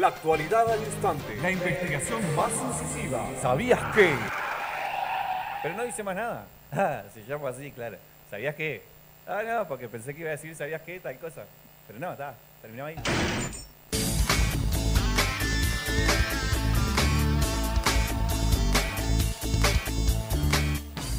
La actualidad al instante. La investigación más incisiva. ¿Sabías que? Pero no dice más nada. Ah, se llama así, claro. ¿Sabías qué? Ah, no, porque pensé que iba a decir ¿sabías qué? Tal cosa. Pero no, está. Terminó ahí.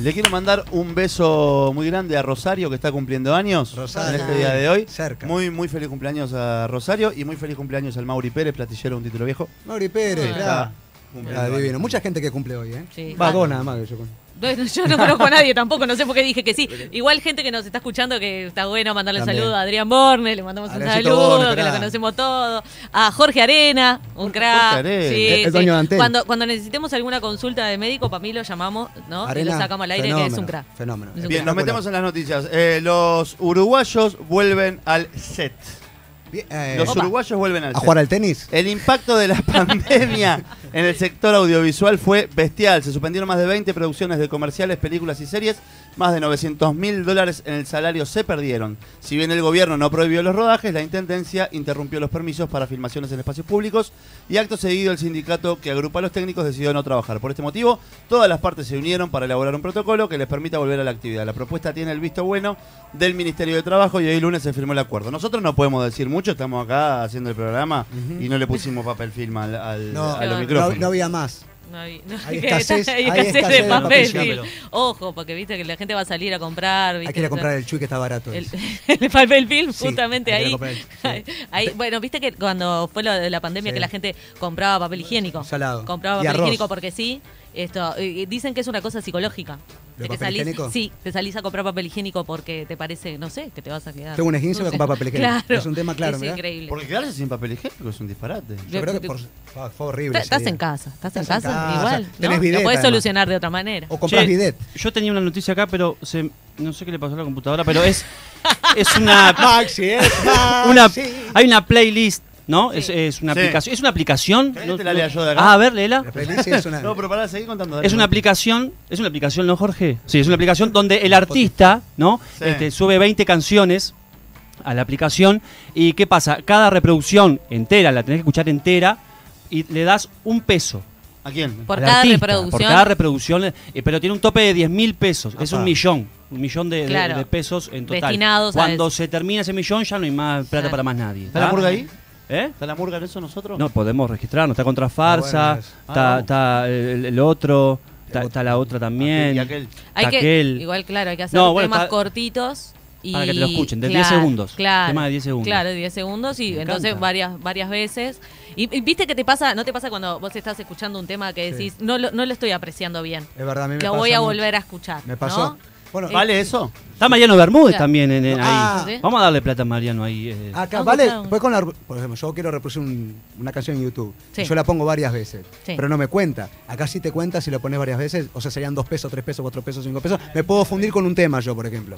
Le quiero mandar un beso muy grande a Rosario, que está cumpliendo años Rosario. en este día de hoy. Cerca. Muy, muy feliz cumpleaños a Rosario y muy feliz cumpleaños al Mauri Pérez, platillero de un título viejo. Mauri Pérez, Está claro. Ah. Mucha gente que cumple hoy, ¿eh? Sí. Va, Ah. dos nada más que yo Yo no conozco a nadie tampoco, no sé por qué dije que sí. Igual gente que nos está escuchando que está bueno mandarle un saludo a Adrián Borne, le mandamos un saludo, Borne, que lo conocemos todos. A Jorge Arena, un crack. Arena. Sí, El- el sí. dueño. Cuando, cuando necesitemos alguna consulta de médico, para mí lo llamamos, ¿no? y lo sacamos al aire, que es un crack. Fenómeno. Un Bien, crack. nos metemos en las noticias. Eh, los uruguayos vuelven al set. Eh, Los Opa. uruguayos vuelven al ¿A jugar al tenis? El impacto de la pandemia en el sector audiovisual fue bestial. Se suspendieron más de 20 producciones de comerciales, películas y series. Más de 900 mil dólares en el salario se perdieron. Si bien el gobierno no prohibió los rodajes, la Intendencia interrumpió los permisos para filmaciones en espacios públicos y acto seguido el sindicato que agrupa a los técnicos decidió no trabajar. Por este motivo, todas las partes se unieron para elaborar un protocolo que les permita volver a la actividad. La propuesta tiene el visto bueno del Ministerio de Trabajo y hoy lunes se firmó el acuerdo. Nosotros no podemos decir mucho, estamos acá haciendo el programa y no le pusimos papel film al, al- No, a los no, no, micrófonos. no había más. No hay, no, Hay que escasez- hay escasez de papel. papel. Ojo, porque viste que la gente va a salir a comprar. ¿viste? Hay que ir a comprar el chui que está barato. El, papel film, Sí, justamente ahí. comprar el- sí. ahí. Bueno, viste que cuando fue lo de la pandemia que la gente compraba papel higiénico. Salado. Compraba Y papel arroz. higiénico porque sí. Esto, dicen que es una cosa psicológica. ¿De De que papel salís, higiénico? Sí, te salís a comprar papel higiénico porque te parece, no sé, que te vas a quedar. Tengo un esguince, voy a comprar papel higiénico. Claro. Es un tema claro, Es mirá. increíble. Porque quedarse sin papel higiénico es un disparate. Yo creo que por- fue, horrible. Estás en casa, estás, en casa, casa, igual. tenés ¿no? bidet, Lo podés además. solucionar de otra manera. O compras bidet. Yo tenía una noticia acá, pero se, no sé qué le pasó a la computadora, pero es, es una, Maxi, es una hay una playlist, ¿no? Es, es una Sí. aplicación, es una aplicación. ¿Querés no- te la lea yo de acá? Ah, a ver, léela. Es una... No, pero para seguir contando. dale. Es una aplicación, es una aplicación, ¿no, Jorge? Sí, es una aplicación donde el artista, ¿no? Sí. Este, sube 20 canciones a la aplicación y ¿qué pasa? Cada reproducción entera, la tenés que escuchar entera y le das un peso. ¿A quién? Por al cada artista, reproducción. Por cada reproducción, eh, pero tiene un tope de 10 mil pesos. Es un millón. Un millón de, de- Claro. de pesos en total. Destinados Cuando se termina ese millón ya no hay más plata Claro. para más nadie. ¿Está la murga ahí? ¿Eh? ¿Está la murga en eso nosotros? No, podemos registrarnos. Está contra Farsa, bueno, es- Ah, está, está el, el otro, está, está la otra también. Y aquel. Hay que, Aquel- igual, claro, hay que hacer No, bueno, temas está- cortitos. Y, Para que te lo escuchen, de 10 claro, segundos. Claro, Tema de 10 segundos. Claro, de 10 segundos y Me entonces encanta. varias varias veces. Y, y viste que te pasa, ¿no te pasa cuando vos estás escuchando un tema que Sí. decís, no, lo, no lo estoy apreciando bien? Es verdad, a mí me Lo pasa voy a mucho. volver a escuchar. Me pasó. ¿no? Bueno, Eh, ¿Vale eso? Está Mariano Bermúdez Claro. también en, en Ah. ahí. ¿Sí? Vamos a darle plata a Mariano ahí. eh. Acá, Ah, vale, claro. pues con la, por ejemplo, yo quiero reproducir un- una canción en YouTube. Sí. Yo la pongo varias veces, Sí. pero no me cuenta. Acá sí te cuenta si lo pones varias veces, o sea, serían dos pesos, tres pesos, cuatro pesos, cinco pesos. Me puedo fundir con un tema yo, por ejemplo.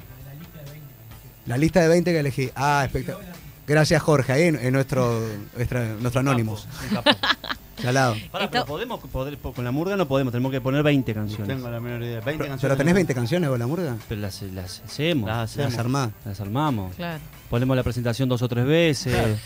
La lista de 20 que elegí. Ah, espectacular. Gracias, Jorge, ahí en, en nuestro, nuestra- nuestro. Un capo. Salado. Pará, Esto- pero podemos, poder- con la murga no podemos, tenemos que poner 20 No canciones. tengo la menor idea. 20 Pero, canciones. pero tenés 20 canciones con la murga. Pero las, las hacemos, Las las, hacemos. Las armás. armamos. Claro. Ponemos la presentación dos o tres veces.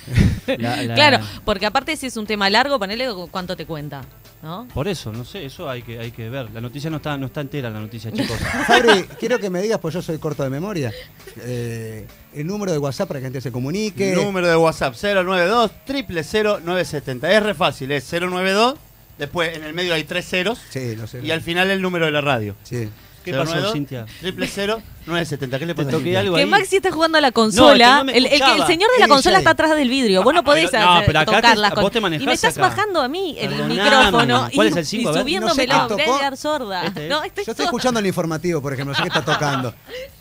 La- la- Claro, porque aparte si es un tema largo, ponele cuánto te cuenta, ¿no? Por eso, no sé, eso hay que, hay que ver. La noticia no está, no está entera, la noticia, chicos. Fabri, quiero que me digas, pues yo soy corto de memoria, eh, el número de WhatsApp para que la gente se comunique. Número de WhatsApp 092 970 Es re fácil, es 092. Después en el medio hay tres ceros. Sí, lo sé. Y al final el número de la radio. Sí. ¿Qué pasó, Cintia? Triple cero 970. ¿Qué le pasa? toqué algo Que ahí. Maxi está jugando a la consola. no me el, el que- el escuchaba. señor de la El consola está atrás del vidrio. Vos no podés pero- no, hacer- pero acá tocar te- las vos cosas. te manejás Y me estás acá. bajando a mí el Perdoname. micrófono. ¿Cuál y, es el cinco? Y A ver. subiéndomelo. No sé qué me voy a sorda. Este es. No, estoy Yo estoy sorda. escuchando el informativo, por ejemplo, no sé qué está tocando.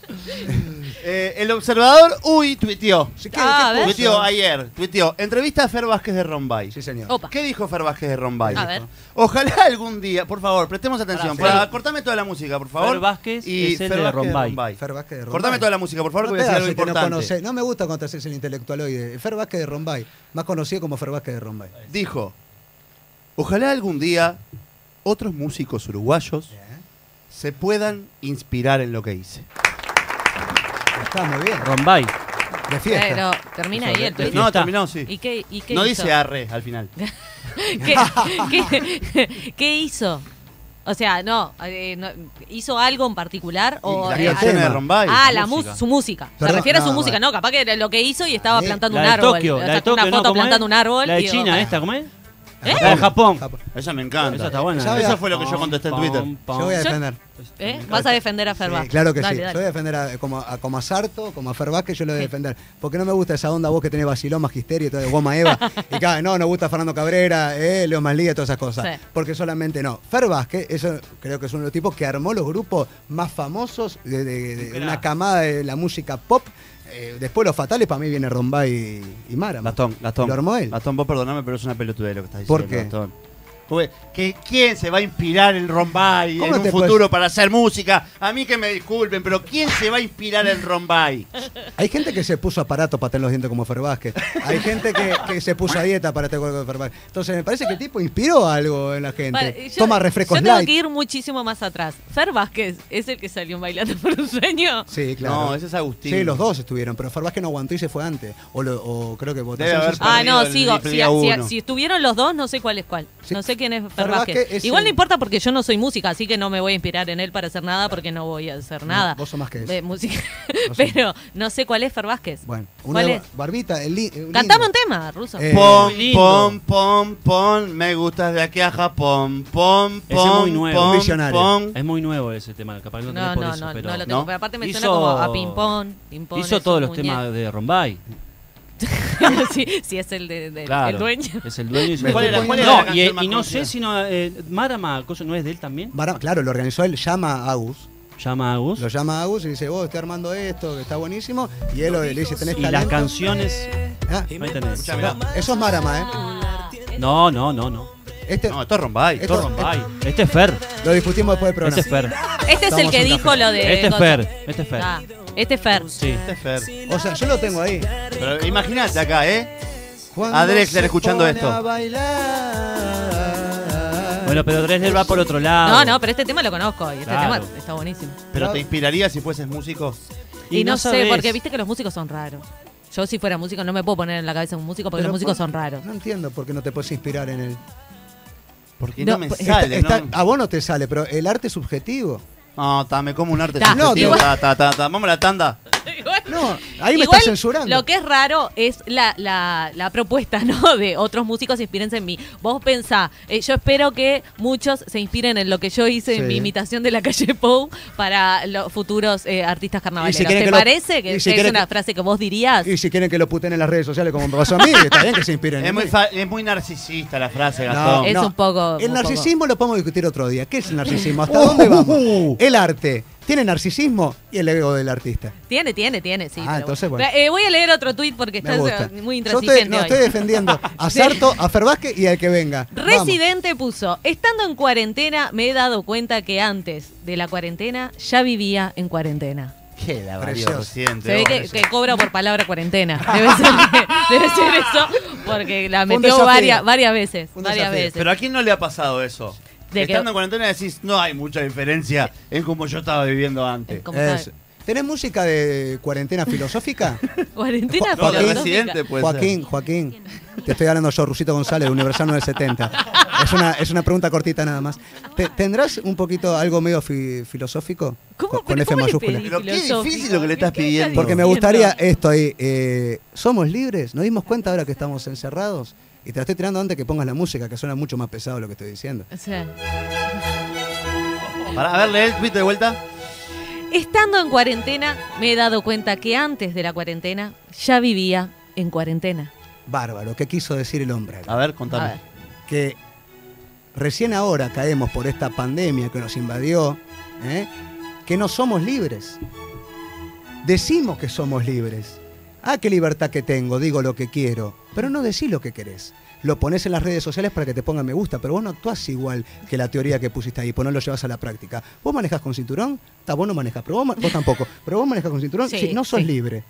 Eh, el observador, uy, tuiteó. ¿qué- Ah, a ver. Tuiteó ayer. Tuiteó. Entrevista a Fer Vázquez de Rombay. Sí, señor. Opa. ¿Qué dijo Fer Vázquez de Rombay? A ver. Ojalá algún día, por favor, prestemos atención. Pará, Para- cortame toda la música, por favor. Fer Vázquez y es el Fer de Rombay. Fer Vázquez de Rombay. Cortame toda la música, por favor, No que voy a decir algo no, importante. conocés. no me gusta cuando haces el intelectualoide. Fer Vázquez de Rombay, más conocido como Fer Vázquez de Rombay. Dijo, ojalá algún día otros músicos uruguayos se puedan inspirar en lo que hice. Está muy bien. Rombay. De fiesta. Pero termina ahí el tweet. No, terminó, sí. ¿Y qué, y qué No hizo? dice arre al final. ¿Qué, qué- qué hizo? O sea, no, eh, no, ¿hizo algo en particular? O, la eh, canción de Rombay. Ah, la música. su música. Se Perdón, refiere a su no, música, bueno. no, capaz que era lo que hizo y estaba plantando La un de árbol. Tokio, la de Tokio, una ¿no? foto plantando un árbol. La de China, esta, ¿cómo es? ¿Eh? La de Japón. Japón. Esa me encanta. Esa está buena. Ya voy a- Eso fue lo que yo contesté en Twitter. Yo voy a defender. ¿Eh? Vas a defender a Ferba. Sí, claro que Dale, sí. dale. Yo voy a defender a, como, a, como a Sarto, como a Fer Vázquez, yo lo voy a defender. Porque no me gusta esa onda vos que tenés vacilón, magisterio y todo de goma Eva. y cada, no, nos gusta Fernando Cabrera, eh, Leo Maslía y todas esas cosas. Sí. Porque solamente no. Fer Vázquez, eso creo que es uno de los tipos que armó los grupos más famosos de, de- de una camada de la música pop. Eh, después los fatales, para mí viene Rombay y, y Mara. Gastón, Gastón. Lo armó él. Gastón, vos perdoname, pero es una pelotudez lo que estás ¿Por diciendo. qué? Gastón. Que ¿Quién se va a inspirar en Rombay ¿Cómo en un futuro puedes- para hacer música? A mí que me disculpen, pero ¿quién se va a inspirar en Rombay? Hay gente que se puso aparato para tener los dientes como Fer Vázquez. Hay gente que, que se puso a dieta para tener como Fer Vázquez. Entonces me parece que el tipo inspiró algo en la gente. Vale, yo- Toma refrescos Yo tengo light. que ir muchísimo más atrás. Fer Vázquez es el que salió bailando por un sueño. Sí, claro. No, ese es Agustín. Sí, los dos estuvieron, pero Fer Vázquez no aguantó y se fue antes. O, lo- o creo que sí- Ah, no, el sigo. Si, estuvieron los dos, no sé cuál es cuál. Sí. No sé quién es Fer Vázquez. Es Igual no el- importa porque yo no soy música, así que no me voy a inspirar en él para hacer nada porque no voy a hacer No, nada. vos sos más que eso. De música. Sos- Pero no sé cuál es Fer Vázquez. Bueno, una ¿Cuál es? Barbita, el Cantame lindo. un tema, Ruso. Eh, Pom, pom, pom, pom, me gustas de aquí a Japón. Pom, Ese es pom, muy nuevo. pom, pom. Es muy nuevo ese tema, capaz no, por no, eso, no, pero no lo tengo. ¿no? Pero aparte me Hizo- suena como a ping-pong. ping-pong hizo todos los temas de Rombay. sí, sí, es el, de, de- Claro. el dueño. Es el dueño y ¿Cuál era- cuál era la No, y, no sé si no. Eh, Marama, cosa, ¿no es de él también? Claro, lo organizó él, llama a Agus. Llama a Agus. Lo llama a Agus y dice, vos estoy armando esto, que está buenísimo. Y él le dice, tenés Y las canciones. Ah, Ahí tenés. Escuchá, eso es Marama, ¿eh? No, no, no, no. Este, No, esto es Rombay. Esto- Esto es Rombay. Este es Fer. lo discutimos después del programa. Este es Fer. Este es el Estamos que en dijo café. lo de. Este es. Fer. Este es Fer. Ah, este es Fer. Sí. Este es Fer. O sea, yo lo tengo ahí. Pero imagínate acá, ¿eh? Cuando A Drexler se escuchando pone esto. a bailar. Bueno, pero Dresler va por otro lado. No, no, pero este tema lo conozco y este Claro. tema está buenísimo. ¿Pero te inspiraría si fueses músico? Y, no, sé, sabés. porque viste que los músicos son raros. Yo si fuera músico no me puedo poner en la cabeza un músico porque Pero los músicos por- son raros. No entiendo por qué no te puedes inspirar en él. Porque No, no, me pues, sale, Está- ¿no? a vos no te sale, pero el arte es subjetivo. No, me como un arte Ta, Ta, ta, ta, ta. Vamos a la tanda. No, ahí me estás censurando. Lo que es raro es la, la, la propuesta, ¿no? De otros músicos inspírense en mí. Vos pensá, eh, yo espero que muchos se inspiren en lo que yo hice en mi imitación de la calle Pou para los futuros eh, artistas carnavaleros. quieren ¿Te que lo- parece que, si es una que- frase que vos dirías? Y si quieren que lo puten en las redes sociales como me pasó a mí, está bien que se inspiren. Es en muy, mí. es muy narcisista la frase, No, Gastón. Es un poco- El un narcisismo lo podemos discutir otro día. ¿Qué es el narcisismo? ¿Hasta dónde vamos? El arte. Tiene narcisismo y el ego del artista. Tiene, tiene, tiene, sí. Ah, pero entonces, bueno. bueno. Eh, voy a leer otro tuit porque Me está gusta. muy Yo estoy, intransigente no, hoy. estoy defendiendo a. Sarto, a Fer Vázquez y al que venga. Vamos. Residente puso, estando en cuarentena me he dado cuenta que antes de la cuarentena ya vivía en cuarentena. Qué la Se ve que, que cobra por palabra cuarentena. Debe ser, que- debe ser eso, porque la metió varias, varias veces. Varias veces. Pero a quién no le ha pasado eso? De que- Estando en cuarentena decís, no hay mucha diferencia en como yo estaba viviendo antes. Como Es-. ¿Tenés música de cuarentena filosófica? Cuarentena de Joaquín. Residente puede Joaquín, Joaquín. Te estoy hablando yo, Rusito González, Universal 970. Es una, es una pregunta cortita nada más. Te- ¿Tendrás un poquito algo medio fi- filosófico? ¿Cómo? Con, F cómo mayúscula. Pero qué difícil lo que le estás ¿Qué- qué pidiendo. Porque me gustaría esto ahí. eh, ¿Somos libres? ¿Nos dimos cuenta ahora que estamos encerrados? Y te la estoy tirando antes que pongas la música, que suena mucho más pesado lo que estoy diciendo. O sea, Para, a ver, lee el tweet de vuelta. estando en cuarentena me he dado cuenta que antes de la cuarentena ya vivía en cuarentena. Bárbaro, ¿qué quiso decir el hombre? A ver, A contame. ver. que recién ahora caemos por esta pandemia que nos invadió, ¿eh? que no somos libres. Decimos que somos libres. Ah, qué libertad que tengo, digo lo que quiero, pero no decís lo que querés. Lo pones en las redes sociales para que te pongan me gusta, pero vos no actuás igual que la teoría que pusiste ahí, pues no lo llevas a la práctica. ¿Vos manejás con cinturón? Está, vos no manejás, pero vos, vos tampoco. Pero vos manejás con cinturón, Sí, sí, no sos sí. libre.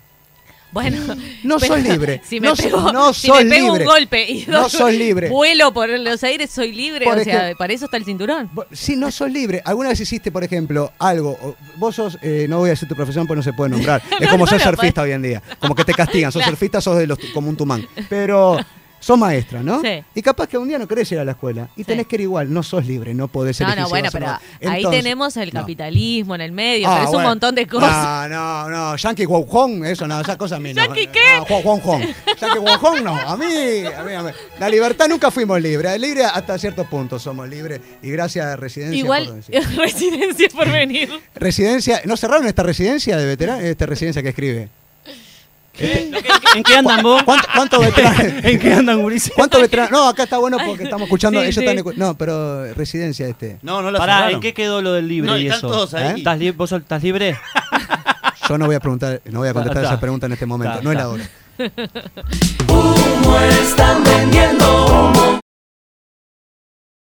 Bueno, No sos libre. Si me No pego, no si me sos pego libre. un golpe y No sos libre. vuelo por los aires, soy libre. Por o sea, para eso está el cinturón. Sí, no sos libre. ¿Alguna vez hiciste, por ejemplo, algo? Vos sos, eh, no voy a decir tu profesión porque no se puede nombrar. Es como no ser surfista hoy en día. Como que te castigan. Sos surfista, sos de los, como un tumán. Pero sos maestra, ¿no? Sí. Y capaz que un día no querés ir a la escuela. Y Sí. tenés que ir igual. No sos libre. No podés No, elegir no, si bueno, pero no. ahí tenemos el no. capitalismo en el medio, Ah, pero es bueno. un montón de cosas. No, no, no. Yankee Wong Hong, eso no, esa cosa a mí no. ¿Yankee No, qué? No, Hong. Yankee Wong Hong no. A mí, a mí, a mí. La libertad nunca fuimos libres. Libre hasta cierto punto somos libres. Y gracias a Residencia por Igual, decir. residencia por venir. Residencia, ¿no cerraron esta residencia de veteranos? Esta residencia que escribe. ¿En qué andan vos? ¿Cuánto- ¿Cuántos veteranos? ¿En qué andan, Gurice? ¿Cuántos veteranos? No, acá está bueno porque estamos escuchando. Sí, ellos sí. están escu- No, pero residencia este. No, no la Pará, cerraron. ¿en qué quedó lo del libre No, y están eso? todos ahí. ¿Eh? ¿Estás li- ¿Vos sos- estás libre? Yo no voy a preguntar, no voy a contestar Está. esa pregunta en este momento. Está, no es la hora. Humo están vendiendo humo.